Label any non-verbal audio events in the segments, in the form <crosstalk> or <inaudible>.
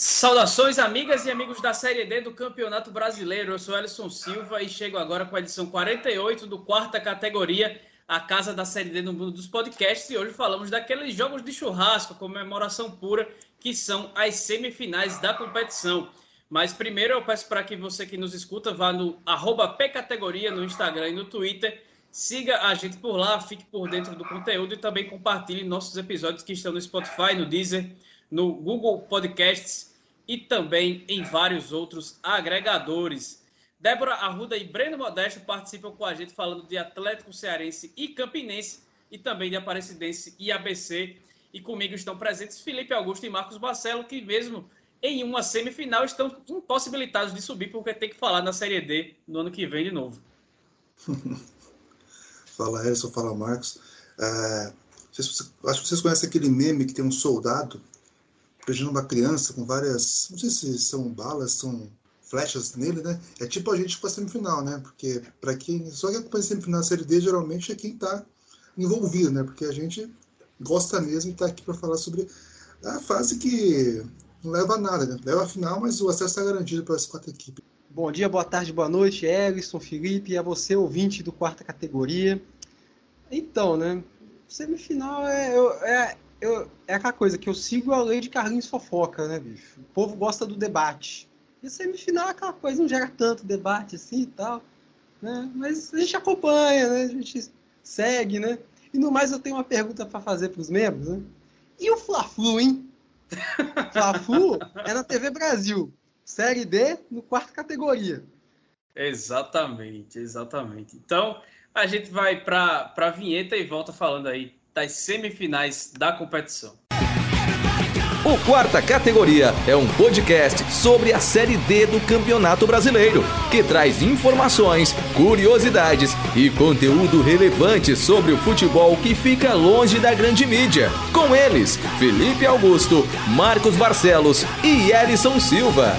Saudações, amigas e amigos da Série D do Campeonato Brasileiro. Eu sou Alisson Silva e chego agora com a edição 48 do quarta categoria, a casa da Série D no mundo dos podcasts. E hoje falamos daqueles jogos de churrasco, comemoração pura, que são as semifinais da competição. Mas primeiro eu peço para que você que nos escuta vá no Pcategoria no Instagram e no Twitter. Siga a gente por lá, fique por dentro do conteúdo e também compartilhe nossos episódios que estão no Spotify, no Deezer, no Google Podcasts e também em vários outros agregadores. Débora Arruda e Breno Modesto participam com a gente falando de Atlético Cearense e Campinense e também de Aparecidense e ABC. E comigo estão presentes Felipe Augusto e Marcos Barcelo, que mesmo em uma semifinal estão impossibilitados de subir porque tem que falar na Série D no ano que vem de novo. <laughs> fala Edson, fala Marcos. É, acho que vocês conhecem aquele meme que tem um soldado protegendo uma criança com várias. Não sei se são balas, são flechas nele, né? É tipo a gente com a semifinal, né? Porque para quem. Só que acompanha a semifinal da Série D geralmente é quem está envolvido, né? Porque a gente gosta mesmo e está aqui para falar sobre a fase que não leva a nada, né? Leva a final, mas o acesso está garantido para as quatro equipes. Bom dia, boa tarde, boa noite, Ellison, Felipe, a você, ouvinte do quarta categoria. Então, né? Semifinal é, é, eu, é aquela coisa que eu sigo a lei de Carlinhos Fofoca, né, bicho? O povo gosta do debate. E semifinal é aquela coisa, não gera tanto debate assim e tal. Né? Mas a gente acompanha, né? A gente segue, né? E no mais eu tenho uma pergunta para fazer para os membros, né? E o Fla-Flu, hein? <laughs> Fla-Flu é na TV Brasil. Série D no quarta categoria. Exatamente, exatamente. Então, a gente vai para a vinheta e volta falando aí das semifinais da competição. O Quarta Categoria é um podcast sobre a Série D do Campeonato Brasileiro, que traz informações, curiosidades e conteúdo relevante sobre o futebol que fica longe da grande mídia. Com eles, Felipe Augusto, Marcos Barcelos e Elison Silva.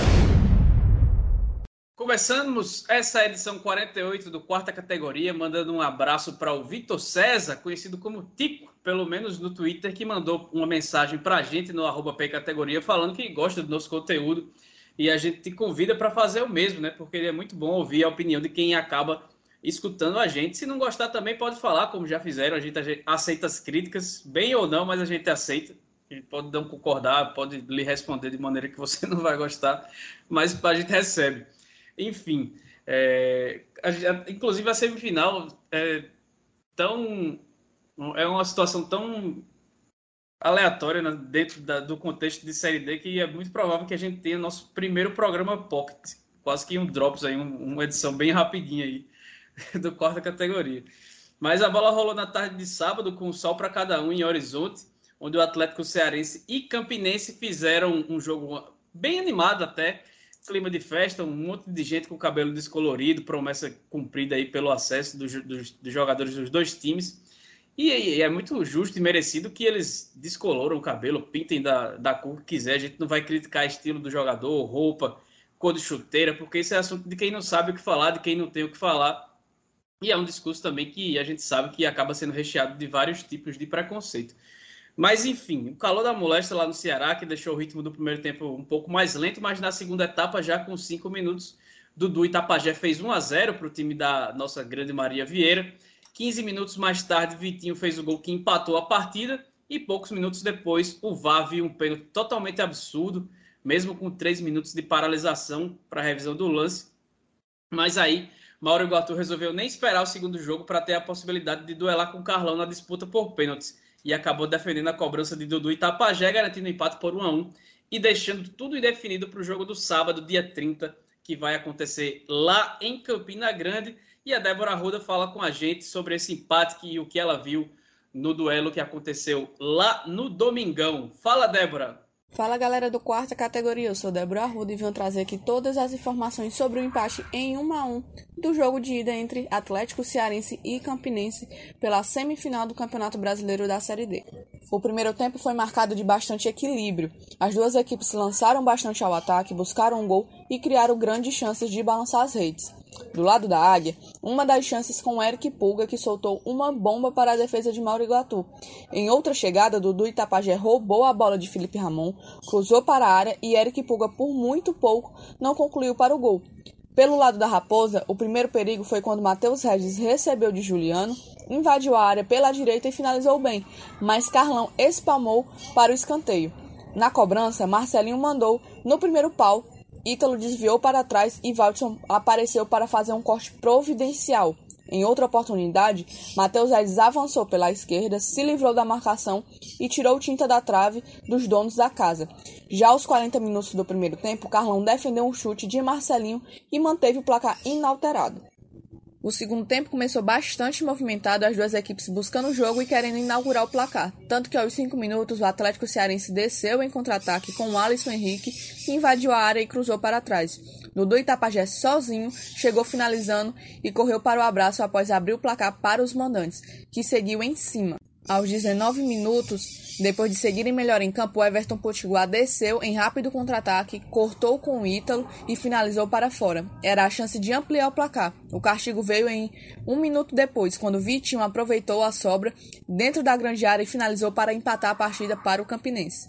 Começamos essa edição 48 do quarta categoria, mandando um abraço para o Vitor César, conhecido como Tico, pelo menos no Twitter, que mandou uma mensagem para a gente no arroba categoria falando que gosta do nosso conteúdo e a gente te convida para fazer o mesmo, né? Porque é muito bom ouvir a opinião de quem acaba escutando a gente. Se não gostar também pode falar, como já fizeram, a gente aceita as críticas, bem ou não, mas a gente aceita. Gente pode não concordar, pode lhe responder de maneira que você <laughs> não vai gostar, mas a gente recebe. Enfim, é, a, inclusive a semifinal é tão é uma situação tão aleatória né, dentro da, do contexto de série D que é muito provável que a gente tenha nosso primeiro programa pocket, quase que um drops aí, um, uma edição bem rapidinha aí <laughs> do quarta categoria. Mas a bola rolou na tarde de sábado com o sol para cada um em Horizonte, onde o Atlético Cearense e Campinense fizeram um jogo bem animado até clima de festa, um monte de gente com cabelo descolorido, promessa cumprida aí pelo acesso dos, dos, dos jogadores dos dois times. E, e, é muito justo e merecido que eles descoloram o cabelo, pintem da, da cor que quiser. A gente não vai criticar estilo do jogador, roupa, cor de chuteira, porque isso é assunto de quem não sabe o que falar, de quem não tem o que falar. E é um discurso também que a gente sabe que acaba sendo recheado de vários tipos de preconceito. Mas, enfim, o calor da moléstia lá no Ceará, que deixou o ritmo do primeiro tempo um pouco mais lento, mas na segunda etapa, já com cinco minutos, Dudu Itapajé fez 1 a 0 para o time da nossa grande Maria Vieira. 15 minutos mais tarde, Vitinho fez o gol que empatou a partida. E poucos minutos depois, o VAR viu um pênalti totalmente absurdo, mesmo com três minutos de paralisação para revisão do lance. Mas aí, Mauro Iguatu resolveu nem esperar o segundo jogo para ter a possibilidade de duelar com o Carlão na disputa por pênaltis e acabou defendendo a cobrança de Dudu Itapajé, garantindo empate por 1 a 1 e deixando tudo indefinido para o jogo do sábado, dia 30, que vai acontecer lá em Campina Grande. E a Débora Arruda fala com a gente sobre esse empate e o que ela viu no duelo que aconteceu lá no Domingão. Fala, Débora! Fala galera do quarta categoria, eu sou Débora Arruda e venho trazer aqui todas as informações sobre o empate em 1 a 1 do jogo de ida entre Atlético Cearense e Campinense pela semifinal do Campeonato Brasileiro da Série D. O primeiro tempo foi marcado de bastante equilíbrio. As duas equipes lançaram bastante ao ataque, buscaram um gol e criaram grandes chances de balançar as redes. Do lado da Águia, uma das chances com Eric Pulga, que soltou uma bomba para a defesa de Mauro Iguatu. Em outra chegada, Dudu Itapajé roubou a bola de Felipe Ramon, cruzou para a área e Eric Pulga, por muito pouco, não concluiu para o gol. Pelo lado da Raposa, o primeiro perigo foi quando Matheus Regis recebeu de Juliano, invadiu a área pela direita e finalizou bem, mas Carlão espalmou para o escanteio. Na cobrança, Marcelinho mandou no primeiro pau, Ítalo desviou para trás e Valdson apareceu para fazer um corte providencial. Em outra oportunidade, Matheus Aires avançou pela esquerda, se livrou da marcação e tirou tinta da trave dos donos da casa. Já aos 40 minutos do primeiro tempo, Carlão defendeu um chute de Marcelinho e manteve o placar inalterado. O segundo tempo começou bastante movimentado, as duas equipes buscando o jogo e querendo inaugurar o placar. Tanto que aos 5 minutos o Atlético Cearense desceu em contra-ataque com o Alisson Henrique, que invadiu a área e cruzou para trás. Dudu Itapajé sozinho chegou finalizando e correu para o abraço após abrir o placar para os mandantes, que seguiu em cima. Aos 19 minutos, depois de seguirem melhor em campo, Everton Potiguar desceu em rápido contra-ataque, cortou com o Ítalo e finalizou para fora. Era a chance de ampliar o placar. O castigo veio em um minuto depois, quando Vitinho aproveitou a sobra dentro da grande área e finalizou para empatar a partida para o Campinense.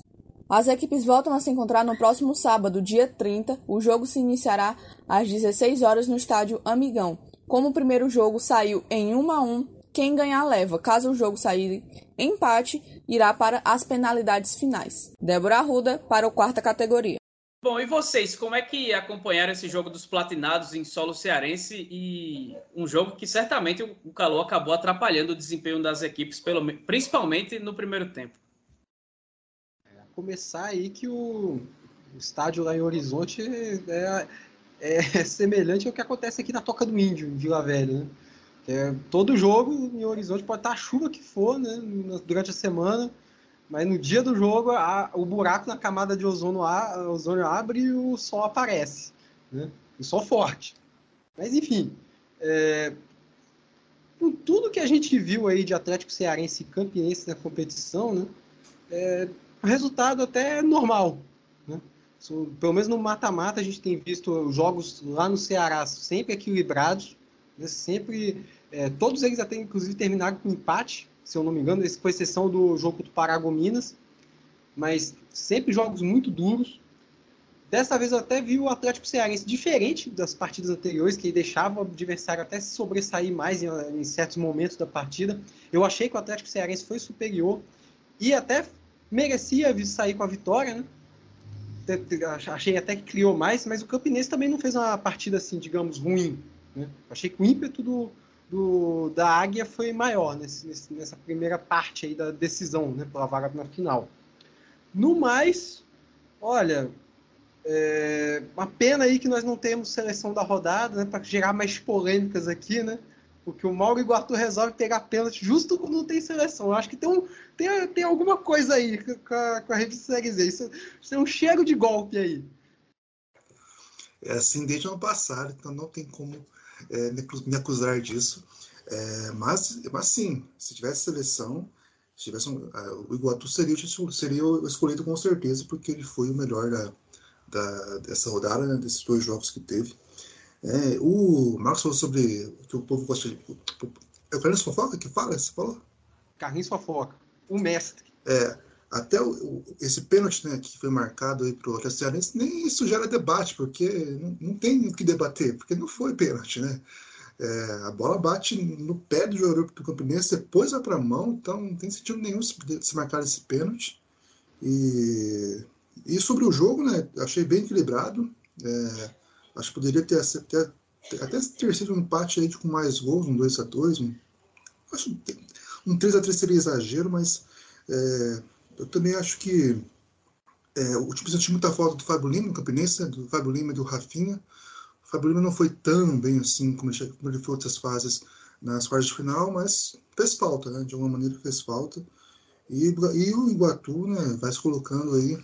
As equipes voltam a se encontrar no próximo sábado, dia 30. O jogo se iniciará às 16 horas no estádio Amigão. Como o primeiro jogo saiu em 1 a 1, quem ganhar leva. Caso o jogo sair empate, irá para as penalidades finais. Débora Arruda para o quarta categoria. Bom, e vocês, como é que acompanharam esse jogo dos platinados em solo cearense e um jogo que certamente o calor acabou atrapalhando o desempenho das equipes, pelo, principalmente no primeiro tempo? É, começar aí que o, estádio lá em Horizonte é, é, <laughs> semelhante ao que acontece aqui na Toca do Índio, em Vila Velha, né? É, todo jogo em Horizonte pode estar a chuva que for, né, durante a semana, mas no dia do jogo a, o buraco na camada de ozônio, a, ozônio abre e o sol aparece, né, o sol forte. Mas enfim, é, com tudo que a gente viu aí de Atlético Cearense e Campinense na competição, né, é, o resultado até é normal. Né? Pelo menos no mata-mata a gente tem visto jogos lá no Ceará sempre equilibrados, sempre é, todos eles até, inclusive, terminaram com empate, se eu não me engano, com exceção do jogo do Paragominas. Mas sempre jogos muito duros. Dessa vez eu até vi o Atlético Cearense diferente das partidas anteriores, que deixava o adversário até se sobressair mais em, em certos momentos da partida. Eu achei que o Atlético Cearense foi superior e até merecia sair com a vitória, né? Achei até que criou mais, mas o Campinense também não fez uma partida assim, digamos, ruim. Né? Achei que o ímpeto do, do, da Águia foi maior nesse, nesse, nessa primeira parte aí da decisão, né, pela vaga na final. No mais, olha, é uma pena aí que nós não temos seleção da rodada, né, para gerar mais polêmicas aqui, né? Porque o Mauro Iguatu resolve pegar pênalti justo quando não tem seleção. Eu acho que tem, um, tem, tem alguma coisa aí com a, com a rede Série Z. Isso, isso é um cheiro de golpe aí. É assim desde o ano passado, então não tem como é, me acusar disso. É, mas, mas sim, se tivesse seleção, se tivesse um, o Iguatu seria, seria escolhido com certeza, porque ele foi o melhor da, da dessa rodada, né, desses dois jogos que teve. É, o Marcos falou sobre o que o povo gosta de. É o Carlinhos Fofoca que fala? Você falou? Carlinhos Fofoca, o mestre. É, até o, esse pênalti né, que foi marcado aí para o Cearense, nem isso gera debate, porque não, não tem o que debater, porque não foi pênalti, né? É, a bola bate no pé do jogador do Campinense, depois vai para a mão, então não tem sentido nenhum se, se marcar esse pênalti. E, e sobre o jogo, né, achei bem equilibrado. É, acho que poderia ter, ter, até ter sido um empate aí com mais gols, um 2 a 2 um, acho, um 3 a 3 seria exagero, mas é, eu também acho que é, o time sentiu muita falta do Fábio Lima, no Campinense, né, do Fábio Lima e do Rafinha. O Fábio Lima não foi tão bem assim como ele, como foi outras fases nas quartas de final, mas fez falta, né? De alguma maneira fez falta. E, e o Iguatu, né, vai se colocando aí.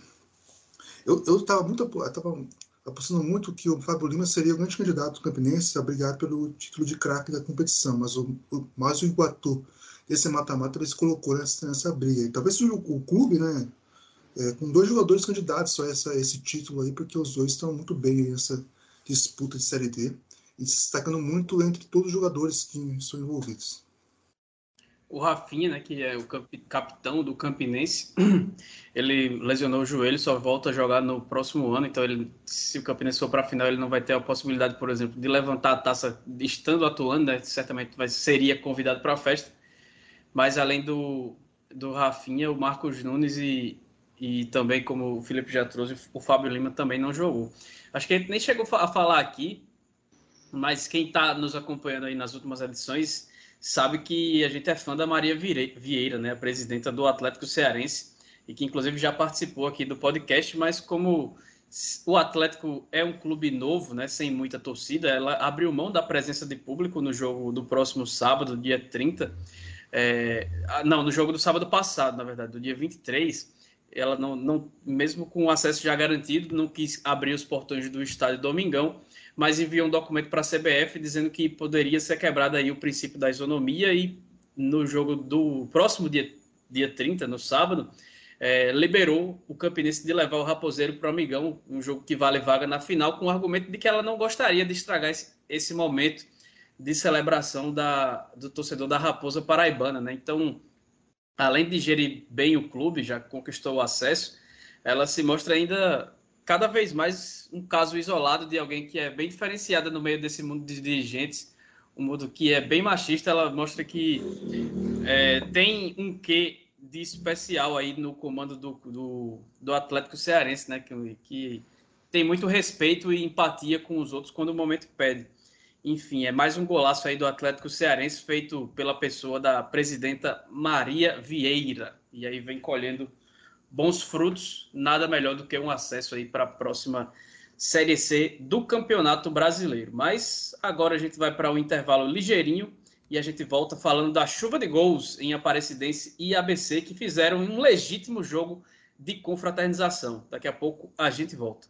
Eu, eu tava muito eu tava apostando muito que o Fábio Lima seria o grande candidato do Campinense a brigar pelo título de craque da competição, mas o, o, mais o Iguatu esse mata-mata se colocou nessa, nessa briga. E talvez o, o clube, né, é, com dois jogadores candidatos a essa, esse título aí, porque os dois estão muito bem nessa disputa de Série D. e se destacando muito entre todos os jogadores que estão envolvidos. O Rafinha, né, que é o capitão do Campinense, <clears throat> ele lesionou o joelho, só volta a jogar no próximo ano. Então, ele, se o Campinense for para a final, ele não vai ter a possibilidade, por exemplo, de levantar a taça estando atuando. Né? Certamente vai, seria convidado para a festa. Mas além do, do Rafinha, o Marcos Nunes e, e também, como o Felipe já trouxe, o Fábio Lima também não jogou. Acho que a gente nem chegou a falar aqui, mas quem está nos acompanhando aí nas últimas edições sabe que a gente é fã da Maria Vieira, né, a presidenta do Atlético Cearense, e que inclusive já participou aqui do podcast, mas como o Atlético é um clube novo, né, sem muita torcida, ela abriu mão da presença de público no jogo do próximo sábado, dia 30. É, não, no jogo do sábado passado, na verdade, do dia 23. Ela não, não, mesmo com o acesso já garantido, não quis abrir os portões do estádio Domingão mas enviou um documento para a CBF dizendo que poderia ser quebrado aí o princípio da isonomia e no jogo do próximo dia, dia 30, no sábado, é, liberou o Campinense de levar o Raposeiro para o Amigão, um jogo que vale vaga na final, com o argumento de que ela não gostaria de estragar esse, esse momento de celebração da, do torcedor da Raposa Paraibana. Né? Então, além de gerir bem o clube, já conquistou o acesso, ela se mostra ainda cada vez mais um caso isolado de alguém que é bem diferenciada no meio desse mundo de dirigentes, um mundo que é bem machista. Ela mostra que é, tem um quê de especial aí no comando do, do, do Atlético Cearense, né? Que, que tem muito respeito e empatia com os outros quando o momento pede. Enfim, é mais um golaço aí do Atlético Cearense feito pela pessoa da presidenta Maria Vieira. E aí vem colhendo bons frutos, nada melhor do que um acesso aí para a próxima Série C do Campeonato Brasileiro. Mas agora a gente vai para um intervalo ligeirinho e a gente volta falando da chuva de gols em Aparecidense e ABC que fizeram um legítimo jogo de confraternização. Daqui a pouco a gente volta.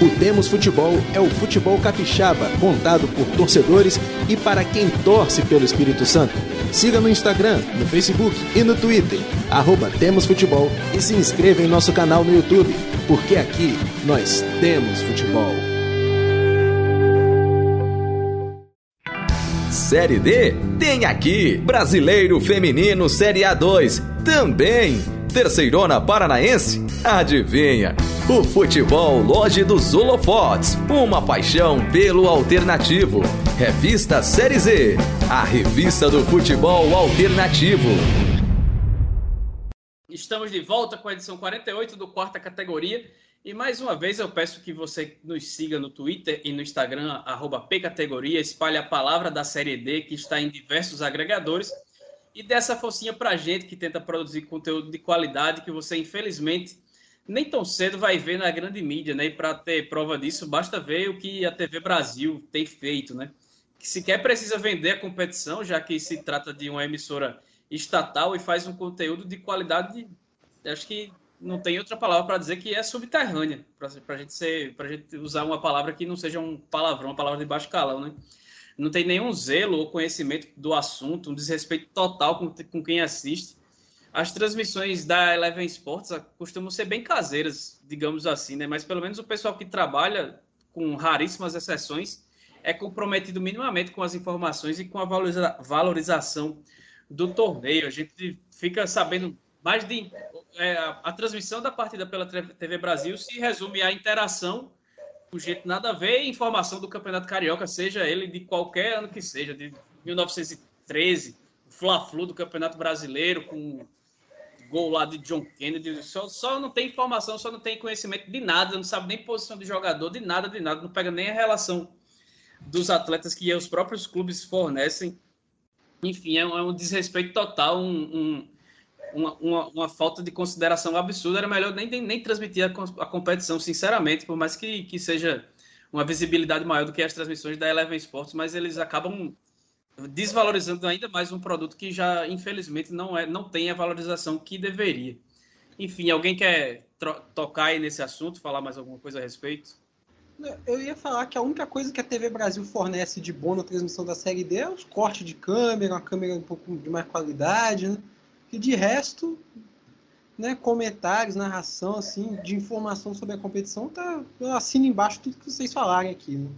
O Temos Futebol é o futebol capixaba, contado por torcedores e para quem torce pelo Espírito Santo. Siga no Instagram, no Facebook e no Twitter, arroba Temos Futebol e se inscreva em nosso canal no YouTube, porque aqui nós temos futebol. Série D tem aqui Brasileiro Feminino Série A2 também. Terceirona Paranaense? Adivinha? O futebol Loja dos Holofotes, uma paixão pelo alternativo. Revista Série Z, a revista do futebol alternativo. Estamos de volta com a edição 48 do quarta categoria. E mais uma vez eu peço que você nos siga no Twitter e no Instagram, pcategoria, espalhe a palavra da Série D, que está em diversos agregadores, e dê essa forcinha pra gente que tenta produzir conteúdo de qualidade, que você infelizmente nem tão cedo vai ver na grande mídia, né? E para ter prova disso, basta ver o que a TV Brasil tem feito, né? Que sequer precisa vender a competição, já que se trata de uma emissora estatal e faz um conteúdo de qualidade, acho que não tem outra palavra para dizer que é subterrânea, para gente ser, para gente usar uma palavra que não seja um palavrão, uma palavra de baixo calão, né? Não tem nenhum zelo ou conhecimento do assunto, um desrespeito total com, com quem assiste as transmissões da Eleven Sports costumam ser bem caseiras, digamos assim, né? Mas pelo menos o pessoal que trabalha, com raríssimas exceções, é comprometido minimamente com as informações e com a valoriza valorização do torneio. A gente fica sabendo mais de. É, a, transmissão da partida pela TV Brasil se resume à interação, com jeito nada a ver, informação do Campeonato Carioca, seja ele de qualquer ano que seja, de 1913, Fla-Flu do Campeonato Brasileiro, com gol lá de John Kennedy, só, só não tem informação, só não tem conhecimento de nada, não sabe nem posição de jogador, de nada, de nada, não pega nem a relação dos atletas que os próprios clubes fornecem. Enfim, é um, é um desrespeito total, um, um, uma, uma, uma, falta de consideração absurda. Era melhor nem, nem, transmitir a, a, competição, sinceramente, por mais que, que seja uma visibilidade maior do que as transmissões da Eleven Sports, mas eles acabam desvalorizando ainda mais um produto que já, infelizmente, não, é, não tem a valorização que deveria. Enfim, alguém quer tocar aí nesse assunto, falar mais alguma coisa a respeito? Eu ia falar que a única coisa que a TV Brasil fornece de bom na transmissão da Série D é os cortes de câmera, uma câmera um pouco de mais qualidade, né? E de resto, né, comentários, narração, assim, de informação sobre a competição, tá, eu assino embaixo tudo que vocês falarem aqui. Né?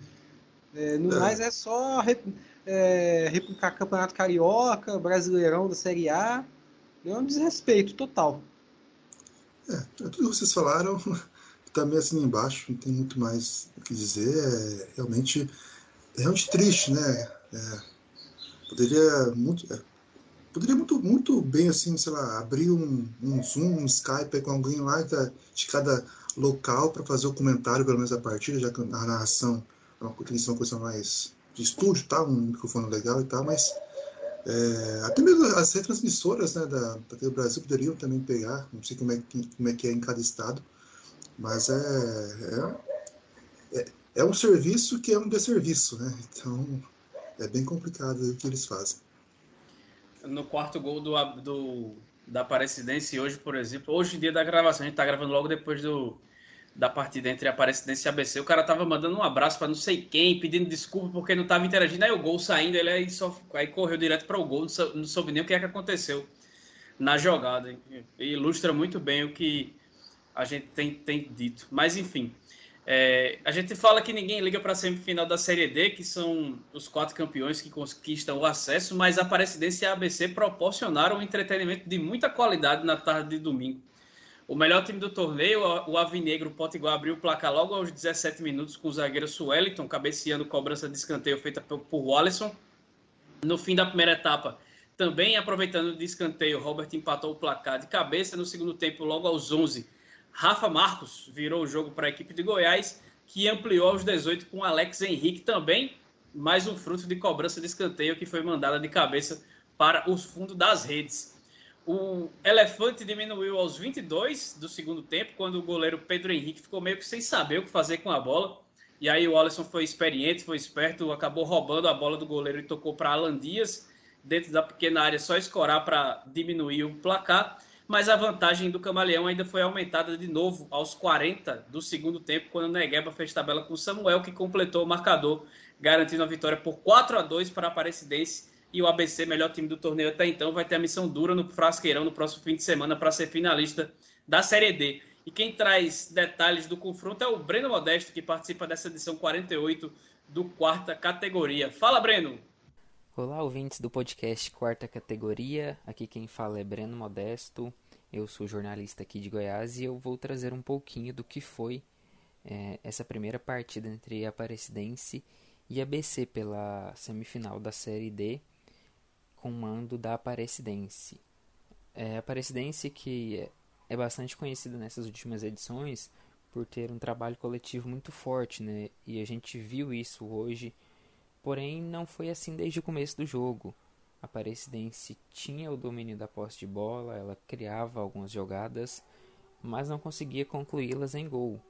É, no é. mais é só é, replicar Campeonato Carioca, Brasileirão da Série A. É um desrespeito total. É, é tudo que vocês falaram <laughs> também assim embaixo, não tem muito mais o que dizer. É realmente, é realmente triste, né? É, poderia muito. É, poderia muito, muito bem, assim, sei lá, abrir um, um Zoom, um Skype com alguém lá de cada local para fazer o comentário, pelo menos a partida, já que a narração é uma, uma coisa mais de estúdio, tá? um microfone legal e tal, mas é, até mesmo as retransmissoras né, da, da Brasil poderiam também pegar, não sei como é, que, como é que é em cada estado, mas é, é, é, é um serviço que é um desserviço, né? Então é bem complicado o que eles fazem. No quarto gol do, do, da Aparecidense hoje, por exemplo, hoje em dia da gravação, a gente está gravando logo depois do, da partida entre Aparecidense e ABC, o cara tava mandando um abraço para não sei quem, pedindo desculpa porque não tava interagindo, aí o gol saindo, ele aí, só, aí correu direto para o gol, não, sou, não soube nem o que é que aconteceu na jogada. E ilustra muito bem o que a gente tem, tem dito. Mas enfim, é, a gente fala que ninguém liga para a semifinal da Série D, que são os quatro campeões que conquistam o acesso, mas Aparecidense e ABC proporcionaram um entretenimento de muita qualidade na tarde de domingo. O melhor time do torneio, o Avinegro Potiguar abriu o placar logo aos 17 minutos com o zagueiro Sueliton, cabeceando cobrança de escanteio feita por Wallison. No fim da primeira etapa, também aproveitando de escanteio, Robert empatou o placar de cabeça no segundo tempo, logo aos 11. Rafa Marcos virou o jogo para a equipe de Goiás, que ampliou aos 18 com Alex Henrique também, mais um fruto de cobrança de escanteio que foi mandada de cabeça para os fundos das redes. O Elefante diminuiu aos 22 do segundo tempo, quando o goleiro Pedro Henrique ficou meio que sem saber o que fazer com a bola. E aí o Alisson foi experiente, foi esperto, acabou roubando a bola do goleiro e tocou para Alan Dias, dentro da pequena área, só escorar para diminuir o placar. Mas a vantagem do Camaleão ainda foi aumentada de novo aos 40 do segundo tempo, quando o Negueba fez tabela com Samuel, que completou o marcador, garantindo a vitória por 4 a 2 para a Aparecidense e o ABC, melhor time do torneio até então, vai ter a missão dura no Frasqueirão no próximo fim de semana para ser finalista da Série D. E quem traz detalhes do confronto é o Breno Modesto, que participa dessa edição 48 do quarta categoria. Fala, Breno! Olá, ouvintes do podcast Quarta Categoria. Aqui quem fala é Breno Modesto. Eu sou jornalista aqui de Goiás e eu vou trazer um pouquinho do que foi é, essa primeira partida entre Aparecidense e ABC pela semifinal da Série D com mando da Aparecidense. É, Aparecidense que é bastante conhecida nessas últimas edições por ter um trabalho coletivo muito forte, né? E a gente viu isso hoje, porém não foi assim desde o começo do jogo. A Aparecidense tinha o domínio da posse de bola, ela criava algumas jogadas, mas não conseguia concluí-las em gol.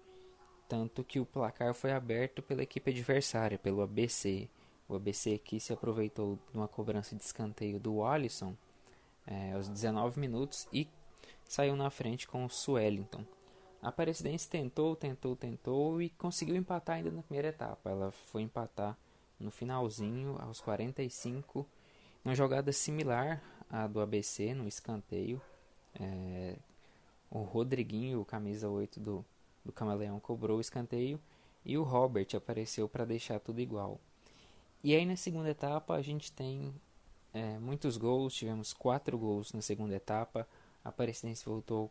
Tanto que o placar foi aberto pela equipe adversária, pelo ABC. O ABC aqui se aproveitou de uma cobrança de escanteio do Alisson é, aos 19 minutos e saiu na frente com o Suellington. A Aparecidense tentou, tentou, tentou e conseguiu empatar ainda na primeira etapa. Ela foi empatar no finalzinho, aos 45, uma jogada similar à do ABC, no escanteio. É, o Rodriguinho, camisa 8 do, do Camaleão, cobrou o escanteio e o Robert apareceu para deixar tudo igual. E aí na segunda etapa a gente tem é, muitos gols, tivemos quatro gols na segunda etapa. A Aparecidense voltou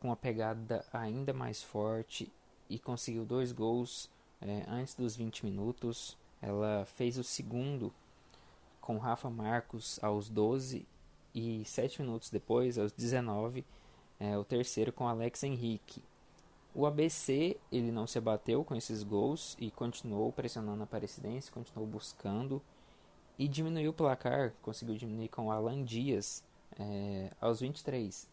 com uma pegada ainda mais forte e conseguiu dois gols é, antes dos 20 minutos. Ela fez o segundo com Rafa Marcos aos 12 e 7 minutos depois, aos 19, é, o terceiro com Alex Henrique. O ABC ele não se abateu com esses gols e continuou pressionando a Aparecidense, continuou buscando e diminuiu o placar, conseguiu diminuir com o Alan Dias é, aos 23.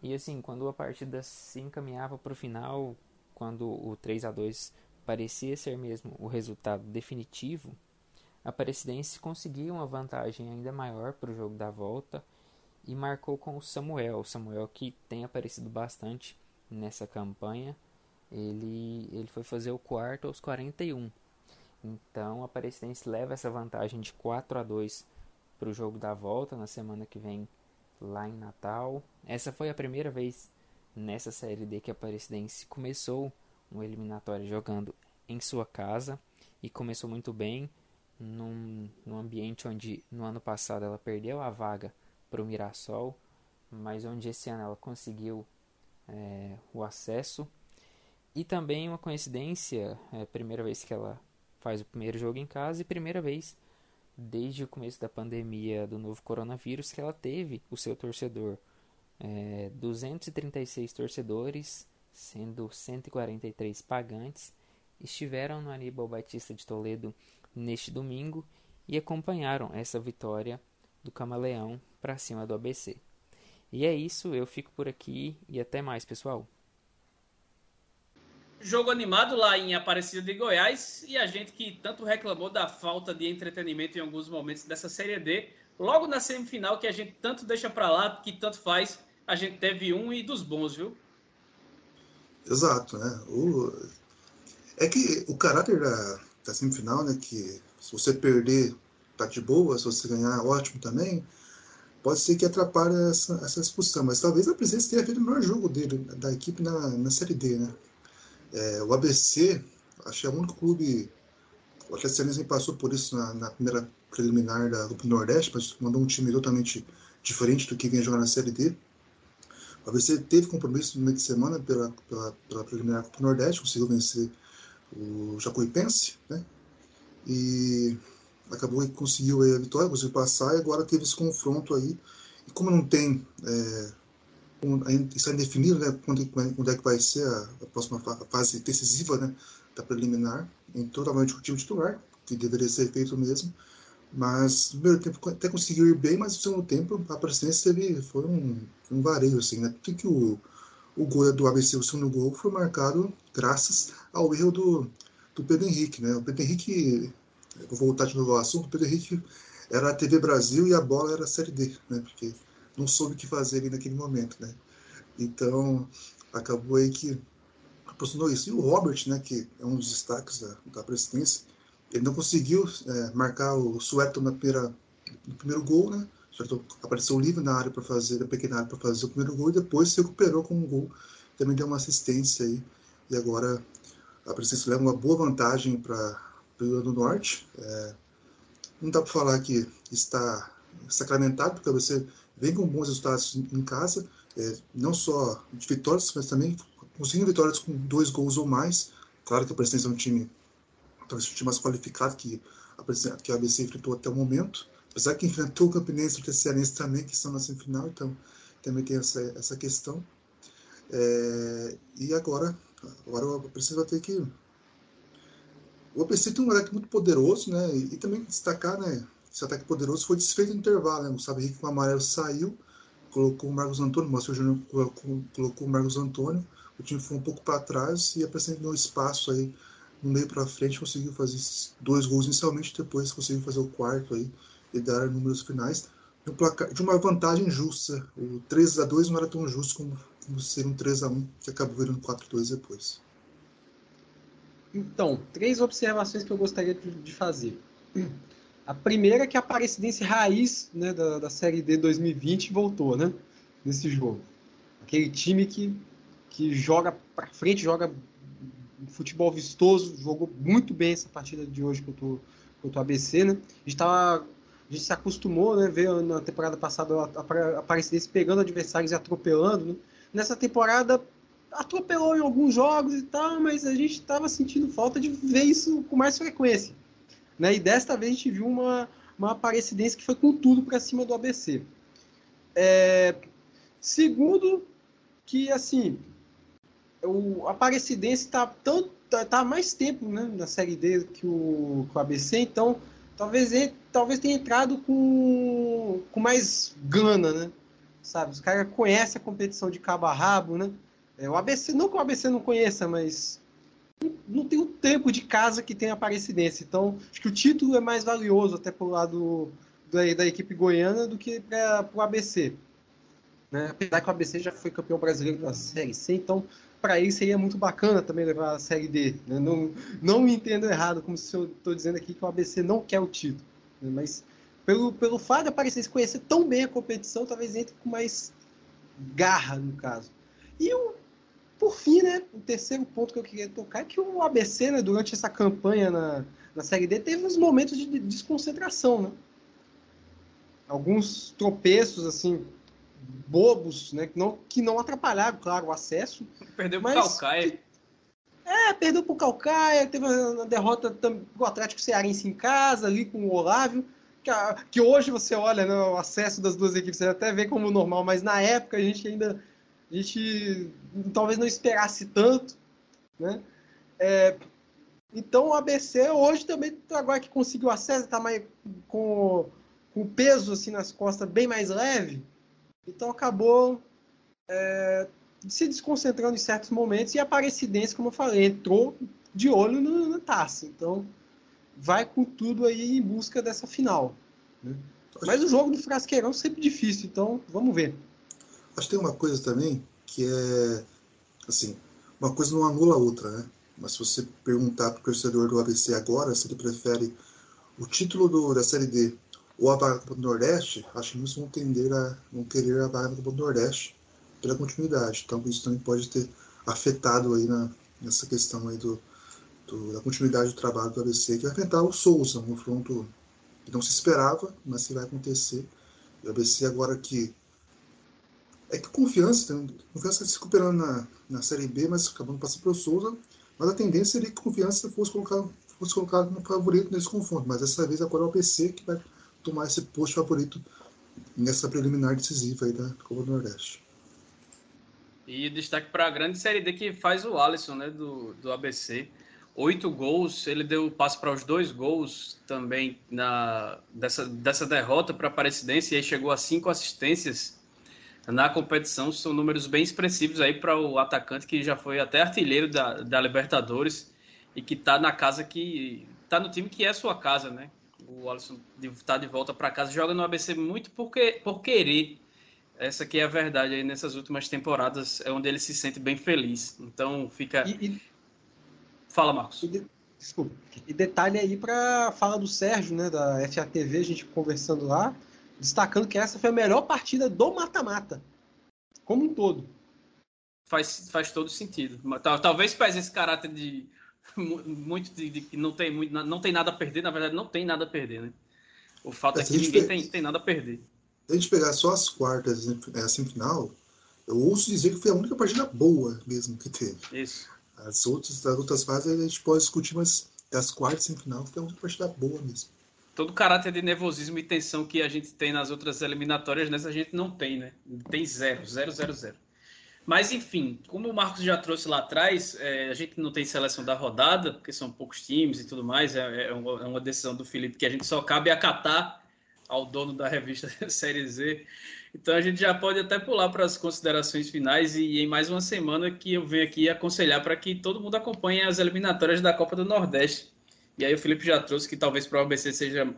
E assim, quando a partida se encaminhava para o final, quando o 3 a 2 parecia ser mesmo o resultado definitivo, a Aparecidense conseguiu uma vantagem ainda maior para o jogo da volta e marcou com o Samuel. O Samuel que tem aparecido bastante nessa campanha. Ele, ele foi fazer o quarto aos 41. Então a Aparecidense leva essa vantagem de 4 a 2 para o jogo da volta na semana que vem lá em Natal. Essa foi a primeira vez nessa série D que a Aparecidense começou uma eliminatória jogando em sua casa e começou muito bem num, num ambiente onde no ano passado ela perdeu a vaga para o Mirassol, mas onde esse ano ela conseguiu é, o acesso. E também uma coincidência, é primeira vez que ela faz o primeiro jogo em casa e primeira vez desde o começo da pandemia do novo coronavírus que ela teve o seu torcedor. É, 236 torcedores, sendo 143 pagantes, estiveram no Aníbal Batista de Toledo neste domingo e acompanharam essa vitória do Camaleão para cima do ABC. E é isso, eu fico por aqui e até mais, pessoal. Jogo animado lá em Aparecida de Goiás e a gente que tanto reclamou da falta de entretenimento em alguns momentos dessa Série D, logo na semifinal que a gente tanto deixa para lá, que tanto faz, a gente teve um e dos bons, viu? Exato, né? O... É que o caráter da, da semifinal, né? Que se você perder, tá de boa, se você ganhar, ótimo também. Pode ser que atrapalhe essa, essa expulsão, mas talvez a presença tenha feito o melhor jogo dele, da equipe na, na Série D, né? É, o ABC, acho que é o único clube. O Atlético passou por isso na, na, primeira preliminar da Copa Nordeste, mas mandou um time totalmente diferente do que vinha jogar na Série D. O ABC teve compromisso no meio de semana pela, pela, pela preliminar Copa Nordeste, conseguiu vencer o Jacuipense, né? E acabou que conseguiu a vitória, conseguiu passar e agora teve esse confronto aí. E como não tem, é, está indefinido né, quando, quando, é que vai ser a, a, próxima fase decisiva né, da preliminar, em totalmente o time titular, que deveria ser feito mesmo. Mas no primeiro tempo até conseguiu ir bem, mas no segundo tempo a presidência teve, foi um, um vareio, assim, né? Porque que o, o gol do ABC, o segundo gol, foi marcado graças ao erro do, do Pedro Henrique, né? O Pedro Henrique, vou voltar de novo ao assunto, Pedro Henrique era a TV Brasil e a bola era a Série D, né? Porque não soube o que fazer ali naquele momento, né? Então, acabou aí que aproximou isso. E o Robert, né, que é um dos destaques da, da presidência, ele não conseguiu é, marcar o Sueton na primeira, no primeiro gol, né? apareceu livre na área para fazer, na pequena área para fazer o primeiro gol e depois se recuperou com um gol, também deu uma assistência aí. E agora a presidência leva uma boa vantagem para o Rio Grande do Norte. É, não dá para falar que está sacramentado, porque você vem com bons resultados em casa, é, não só de vitórias, mas também conseguindo vitórias com dois gols ou mais. Claro que a presidência é um time, talvez um time mais qualificado que a, que a ABC enfrentou até o momento, apesar que enfrentou o Campinense e o Cearense também, que estão na semifinal, então também tem essa, essa questão. É, e agora, agora o ABC vai ter que. O ABC tem um ataque muito poderoso, né? E, e também destacar, né? Esse ataque poderoso foi desfeito no intervalo, né? O Gustavo Henrique com o amarelo saiu, colocou o Marcos Antônio, o Márcio Júnior colocou, colocou o Marcos Antônio, o time foi um pouco para trás e apresentou espaço aí no meio para frente, conseguiu fazer dois gols inicialmente, depois conseguiu fazer o quarto aí e dar números finais um placar, de uma vantagem justa. O 3 a 2 não era tão justo como, como ser um 3 a 1 que acabou virando 4 a 2 depois. Então, três observações que eu gostaria de fazer. A primeira é que a Aparecidense raiz né, da, da Série D 2020 voltou, né? Nesse jogo. Aquele time que, que joga para frente, joga futebol vistoso, jogou muito bem essa partida de hoje contra o, ABC, né? A gente, tava, a gente se acostumou, né? Ver na temporada passada a Aparecidense pegando adversários e atropelando, né? Nessa temporada atropelou em alguns jogos e tal, mas a gente estava sentindo falta de ver isso com mais frequência. Né? E desta vez a gente viu uma, uma Aparecidense que foi com tudo para cima do ABC. É, segundo, que assim, o Aparecidense está tanto tá, tá mais tempo né, na Série D que o, que o ABC, então talvez talvez tenha entrado com, com mais gana, né? Sabe, os caras conhecem a competição de cabo a rabo, né? É, o ABC, não que o ABC não conheça, mas não tem o tempo de casa que tem a Aparecidense. Então, acho que o título é mais valioso até pro lado da, da equipe goiana do que para o ABC. Né? Apesar que o ABC já foi campeão brasileiro da Série C, então para ele seria muito bacana também levar a Série D. Né? Não, não me entendo errado, como se eu estou dizendo aqui que o ABC não quer o título. Né? Mas pelo, pelo fato de Aparecidense conhecer tão bem a competição, talvez entre com mais garra, no caso. E o, por fim, né, o terceiro ponto que eu queria tocar é que o ABC, né, durante essa campanha na, na Série D, teve uns momentos de desconcentração, né? Alguns tropeços, assim, bobos, né, que não, que não atrapalharam, claro, o acesso. Perdeu para o Calcaia. É, perdeu para o Calcaia, teve uma derrota do Atlético Cearense em casa, ali com o Olávio, que, que hoje você olha né, o acesso das duas equipes, você até vê como normal, mas na época a gente ainda a gente talvez não esperasse tanto, né? É, então o ABC hoje também, agora que conseguiu acesso, está mais com, com peso assim nas costas bem mais leve, então acabou é, se desconcentrando em certos momentos e a Aparecidense, como eu falei, entrou de olho no, na taça. Então vai com tudo aí em busca dessa final. Né? Mas o jogo do Frasqueirão é sempre difícil, então vamos ver. Acho que tem uma coisa também que é assim, uma coisa não anula a outra, né? Mas se você perguntar para o torcedor do ABC agora se ele prefere o título do, da Série D ou a vaga do Nordeste, acho que muitos vão tender a não querer a vaga do Nordeste pela continuidade. Então isso também pode ter afetado aí na, nessa questão aí do, do, da continuidade do trabalho do ABC, que vai enfrentar o Souza, um confronto que não se esperava, mas que vai acontecer. E o ABC agora que é que confiança, confiança se recuperando na, na Série B, mas acabando passando pelo Souza, mas a tendência seria que confiança fosse colocado, fosse colocado no favorito nesse confronto, mas dessa vez agora é o PC que vai tomar esse posto favorito nessa preliminar decisiva aí da Copa do Nordeste. E destaque para a grande Série D que faz o Alisson, né, do, do ABC. Oito gols, ele deu passo para os dois gols também na, dessa, dessa derrota para a Aparecidense e aí chegou a cinco assistências na competição. São números bem expressivos aí para o atacante que já foi até artilheiro da, da Libertadores e que está na casa que. está no time que é sua casa, né? O Alisson está de volta para casa, joga no ABC muito porque, por querer. Essa aqui é a verdade aí nessas últimas temporadas, é onde ele se sente bem feliz. Então fica. E, e... Fala, Marcos. E de... Desculpa. E detalhe aí para fala do Sérgio, né, da FATV, a gente conversando lá destacando que essa foi a melhor partida do mata-mata, como um todo. Faz, faz todo sentido. Talvez faz esse caráter de <laughs> muito de, que não tem muito, não tem nada a perder, na verdade não tem nada a perder, né? O fato é, é que ninguém tem, tem nada a perder. Se a gente pegar só as quartas, é, a semifinal, eu ouço dizer que foi a única partida boa mesmo que teve. Isso. As outras, as outras fases a gente pode discutir, mas das quartas semifinal foi a única partida boa mesmo todo o caráter de nervosismo e tensão que a gente tem nas outras eliminatórias, nessa a gente não tem, né? Tem zero, zero, zero, zero. Mas, enfim, como o Marcos já trouxe lá atrás, é, a gente não tem seleção da rodada, porque são poucos times e tudo mais, é, é, uma, é uma, decisão do Felipe que a gente só cabe acatar ao dono da revista <laughs> Série Z. Então a gente já pode até pular para as considerações finais e em mais uma semana que eu venho aqui aconselhar para que todo mundo acompanhe as eliminatórias da Copa do Nordeste e aí o Felipe já trouxe que talvez para o ABC seja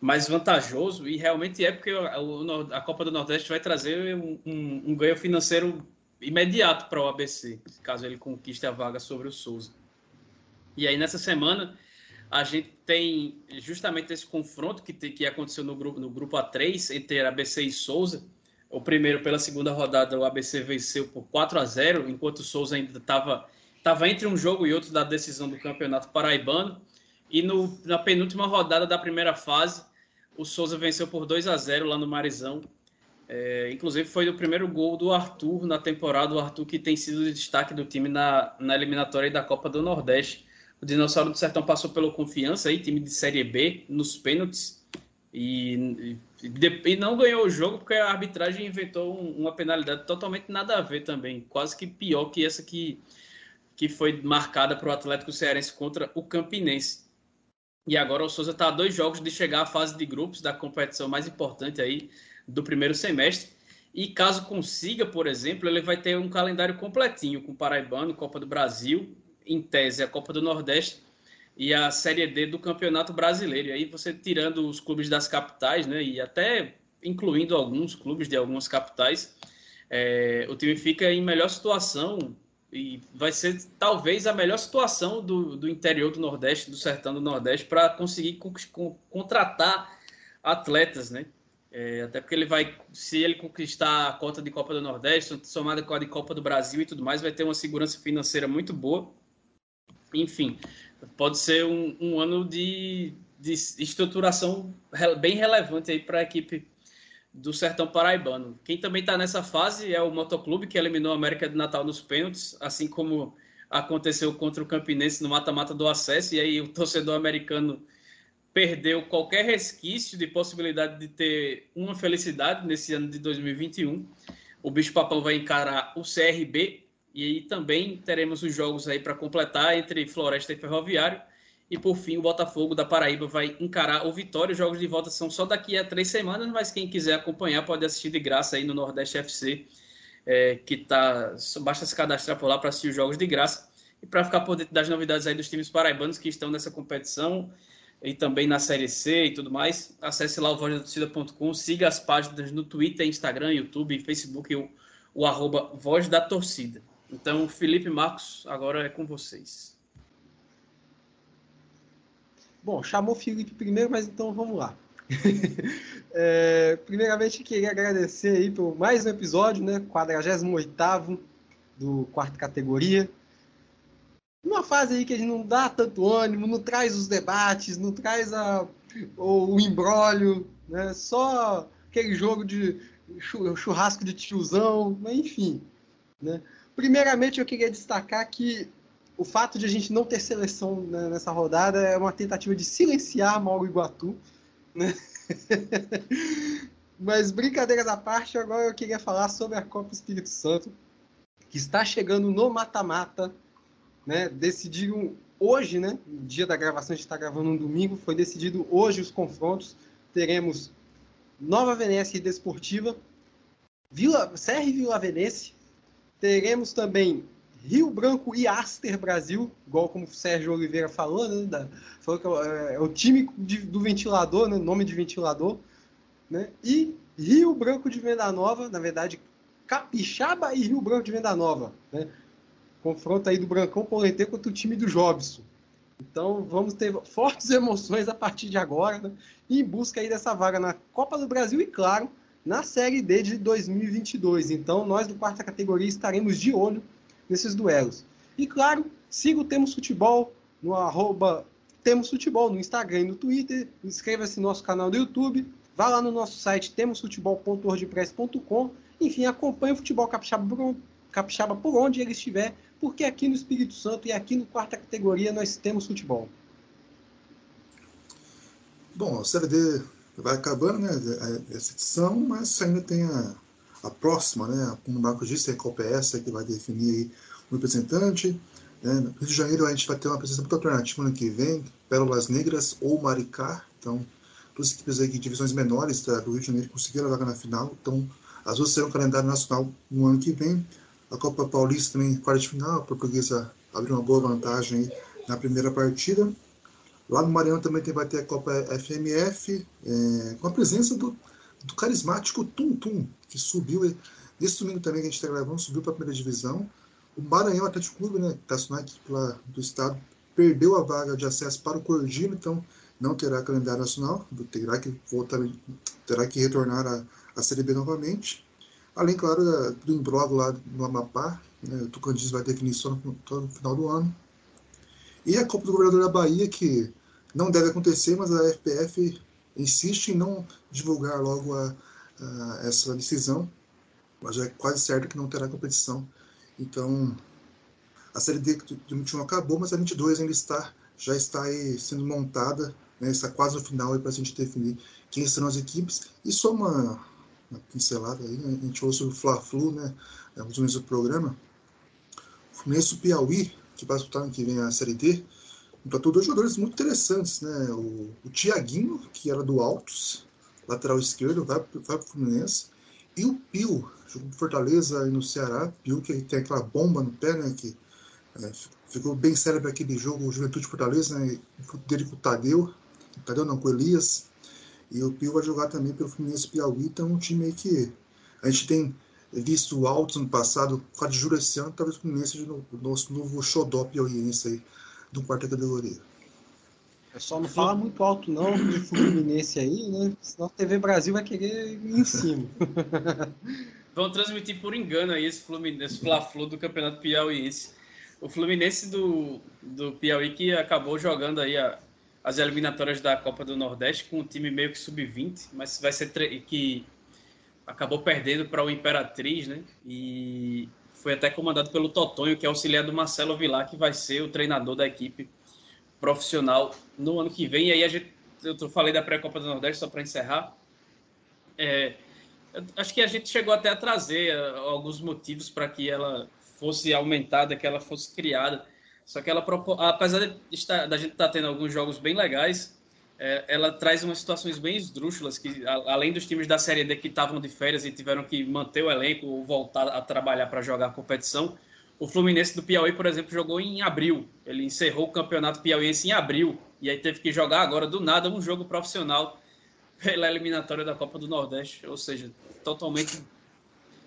mais vantajoso, e realmente é porque a, Copa do Nordeste vai trazer um, um, um ganho financeiro imediato para o ABC, caso ele conquiste a vaga sobre o Souza. E aí nessa semana a gente tem justamente esse confronto que, que aconteceu no grupo, no grupo A3 entre ABC e Souza. O primeiro, pela segunda rodada, o ABC venceu por 4 a 0 enquanto o Souza ainda estava tava entre um jogo e outro da decisão do Campeonato Paraibano. E no, na penúltima rodada da primeira fase, o Souza venceu por 2 a 0 lá no Marizão. É, inclusive foi o primeiro gol do Arthur na temporada, o Arthur que tem sido o destaque do time na, na eliminatória da Copa do Nordeste. O Dinossauro do Sertão passou pelo Confiança, aí, time de Série B, nos pênaltis, e, e, e não ganhou o jogo porque a arbitragem inventou um, uma penalidade totalmente nada a ver também, quase que pior que essa que, que foi marcada para o Atlético Cearense contra o Campinense. E agora o Souza está a dois jogos de chegar à fase de grupos da competição mais importante aí do primeiro semestre. E caso consiga, por exemplo, ele vai ter um calendário completinho com Paraibano, Copa do Brasil, em tese, a Copa do Nordeste e a Série D do Campeonato Brasileiro. E aí você tirando os clubes das capitais, né, e até incluindo alguns clubes de algumas capitais, é, o time fica em melhor situação e vai ser talvez a melhor situação do, do interior do Nordeste, do sertão do Nordeste, para conseguir co co contratar atletas, né? É, até porque ele vai, se ele conquistar a cota de Copa do Nordeste, somada com a de Copa do Brasil e tudo mais, vai ter uma segurança financeira muito boa. Enfim, pode ser um, um ano de, de estruturação bem relevante aí para a equipe do Sertão Paraibano. Quem também está nessa fase é o Motoclube, que eliminou a América de Natal nos pênaltis, assim como aconteceu contra o Campinense no mata-mata do acesso, e aí o torcedor americano perdeu qualquer resquício de possibilidade de ter uma felicidade nesse ano de 2021. O Bicho Papão vai encarar o CRB, e aí também teremos os jogos aí para completar entre Floresta e Ferroviário. E por fim, o Botafogo da Paraíba vai encarar o Vitória. Os jogos de volta são só daqui a três semanas, mas quem quiser acompanhar pode assistir de graça aí no Nordeste FC, é, que tá. Basta se cadastrar por lá para assistir os jogos de graça. E para ficar por dentro das novidades aí dos times paraibanos que estão nessa competição e também na Série C e tudo mais, acesse lá o vozdatorcida.com, siga as páginas no Twitter, Instagram, YouTube, Facebook, o, o arroba Voz da Torcida. Então, Felipe Marcos, agora é com vocês. Bom, chamou Felipe primeiro, mas então vamos lá. <laughs> é, primeiramente, queria agradecer aí por mais um episódio, né? 48 do quarta categoria. Uma fase aí que a gente não dá tanto ânimo, não traz os debates, não traz a, o, o embrólio, né? Só aquele jogo de churrasco de tiozão, mas enfim. Né? Primeiramente, eu queria destacar que o fato de a gente não ter seleção né, nessa rodada é uma tentativa de silenciar Mauro Iguatu. Né? <laughs> Mas brincadeiras à parte, agora eu queria falar sobre a Copa Espírito Santo, que está chegando no mata-mata. Né? Decidiram hoje, né? No dia da gravação, a gente está gravando um domingo, foi decidido hoje os confrontos. Teremos Nova Venécia e Desportiva, Vila, Serra e Vila Venécia. Teremos também Rio Branco e Aster Brasil, igual como o Sérgio Oliveira falou, né? Da, falou que é, é o time de, do ventilador, né? Nome de ventilador, né? E Rio Branco de Venda Nova, na verdade, Capixaba e Rio Branco de Venda Nova, né? Confronto aí do Brancão Polentê contra o time do Jobson. Então vamos ter fortes emoções a partir de agora, né? em busca aí dessa vaga na Copa do Brasil e, claro, na Série D de 2022. Então nós do quarta categoria estaremos de olho nesses duelos. E claro, siga o Temos Futebol no arroba Temos Futebol no Instagram e no Twitter. Inscreva-se no nosso canal do YouTube. Vá lá no nosso site temosfutebol.wordpress.com. Enfim, acompanhe o futebol capixaba por, capixaba por onde ele estiver, porque aqui no Espírito Santo e aqui no quarta categoria nós temos futebol. Bom, a Série D vai acabando, né, essa edição, mas ainda tem a, a próxima, né? Como o Marcos disse, a é essa que vai definir o representante. Né? No Rio de Janeiro a gente vai ter uma presença muito alternativa ano que vem, Pérolas Negras ou Maricá. Então, duas equipes aí de divisões menores tá, do Rio de Janeiro conseguiram a vaga na final. Então, as duas serão calendário nacional no ano que vem. A Copa Paulista também, quarta de final, a portuguesa abriu uma boa vantagem na primeira partida. Lá no Maranhão também vai ter a Copa FMF, é, com a presença do do carismático Tum Tum, que subiu, nesse domingo também que a gente está gravando, subiu para a primeira divisão. O Maranhão Atlético Clube, né, que está na equipe lá do estado, perdeu a vaga de acesso para o Cordino, então não terá calendário nacional, terá que voltar, terá que retornar à, Série B novamente. Além, claro, do imbróglio lá no Amapá, né, o Tucandis vai definir só no, só no final do ano. E a Copa do Governador da Bahia, que não deve acontecer, mas a FPF insiste em não divulgar logo a, a, essa decisão, mas é quase certo que não terá competição. Então, a Série D de 21 acabou, mas a 22 ainda está, já está sendo montada, né, está quase no final para a gente definir quem serão as equipes. E só uma, uma pincelada aí, né, a gente ouve sobre o Fla-Flu, né, alguns meses do programa. O Fluminense do Piauí, que vai disputar ano que vem a Série D, Contratou dois jogadores muito interessantes, né? O, o Tiaguinho, que era do Altos, lateral esquerdo, vai, vai para o Fluminense. E o Pio, jogou Fortaleza e no Ceará. Pio, que tem aquela bomba no pé, né? Que É, ficou bem célebre aquele jogo, o Juventude Fortaleza, né? dele com o Tadeu, Tadeu não, com o Elias, e o Pio vai jogar também pelo Fluminense Piauí, então é um time aí que a gente tem visto alto no passado, a de esse ano, talvez o Fluminense seja o nosso novo xodó piauiense aí, do quarta categoria. É só não fala muito alto não do Fluminense aí, né? Senão a TV Brasil vai querer ir em cima. <laughs> Vão transmitir por engano aí esse Fluminense, Fla-Flu do Campeonato Piauiense. O Fluminense do, do Piauí que acabou jogando aí a, as eliminatórias da Copa do Nordeste com um time meio que sub-20, mas vai ser que acabou perdendo para o Imperatriz, né? E foi até comandado pelo Totonho, que é auxiliar do Marcelo Vilar, que vai ser o treinador da equipe profissional no ano que vem. E aí a gente, eu falei da pré-copa do Nordeste só para encerrar. É, acho que a gente chegou até a trazer é, alguns motivos para que ela fosse aumentada, que ela fosse criada. Só que ela, apesar de estar, da gente estar tá tendo alguns jogos bem legais, é, ela traz umas situações bem esdrúxulas, que além dos times da Série D que estavam de férias e tiveram que manter o elenco ou voltar a trabalhar para jogar a competição, o Fluminense do Piauí, por exemplo, jogou em abril. Ele encerrou o campeonato piauiense em abril e aí teve que jogar agora do nada um jogo profissional pela eliminatória da Copa do Nordeste, ou seja, totalmente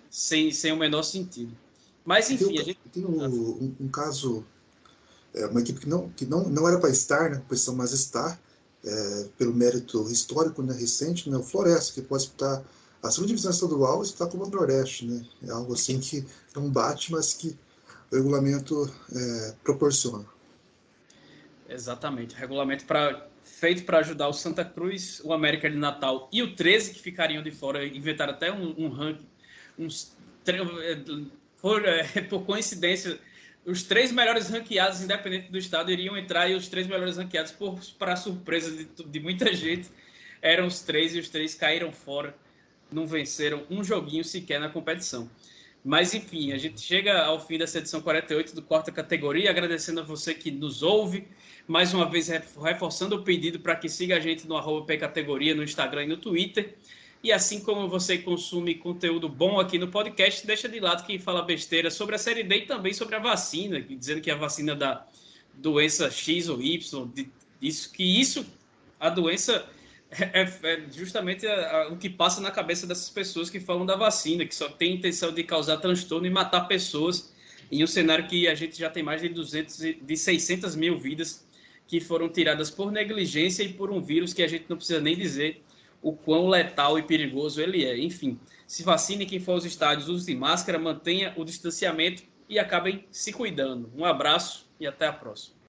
sem, sem o menor sentido. Mas enfim, tem, a gente... tem um, um, um caso, é, uma equipe que não, que não, não era para estar, né, posição, mas estar, é, pelo mérito histórico né, recente, né, o Floresta, que pode estar a segunda divisão estadual está como o Nordeste, né? É algo assim que não bate, mas que o regulamento é, proporciona. Exatamente, regulamento pra, feito para ajudar o Santa Cruz, o América de Natal e o 13 que ficariam de fora, inventaram até um, um ranking, uns, por, é, por coincidência, os três melhores ranqueados, independente do estado, iriam entrar e os três melhores ranqueados, para surpresa de, de, muita gente, eram os três e os três caíram fora, não venceram um joguinho sequer na competição. Mas enfim, a gente chega ao fim dessa edição 48 do quarta categoria, agradecendo a você que nos ouve, mais uma vez reforçando o pedido para que siga a gente no arroba P Categoria, no Instagram e no Twitter. E assim como você consome conteúdo bom aqui no podcast, deixa de lado quem fala besteira sobre a Série D e também sobre a vacina, dizendo que a vacina da doença X ou Y, de, isso, que isso, a doença <laughs> é, é justamente a, a, o que passa na cabeça dessas pessoas que falam da vacina, que só tem intenção de causar transtorno e matar pessoas em um cenário que a gente já tem mais de 200, de 600 mil vidas que foram tiradas por negligência e por um vírus que a gente não precisa nem dizer o quão letal e perigoso ele é. Enfim, se vacine quem for aos estádios, use máscara, mantenha o distanciamento e acabem se cuidando. Um abraço e até a próxima.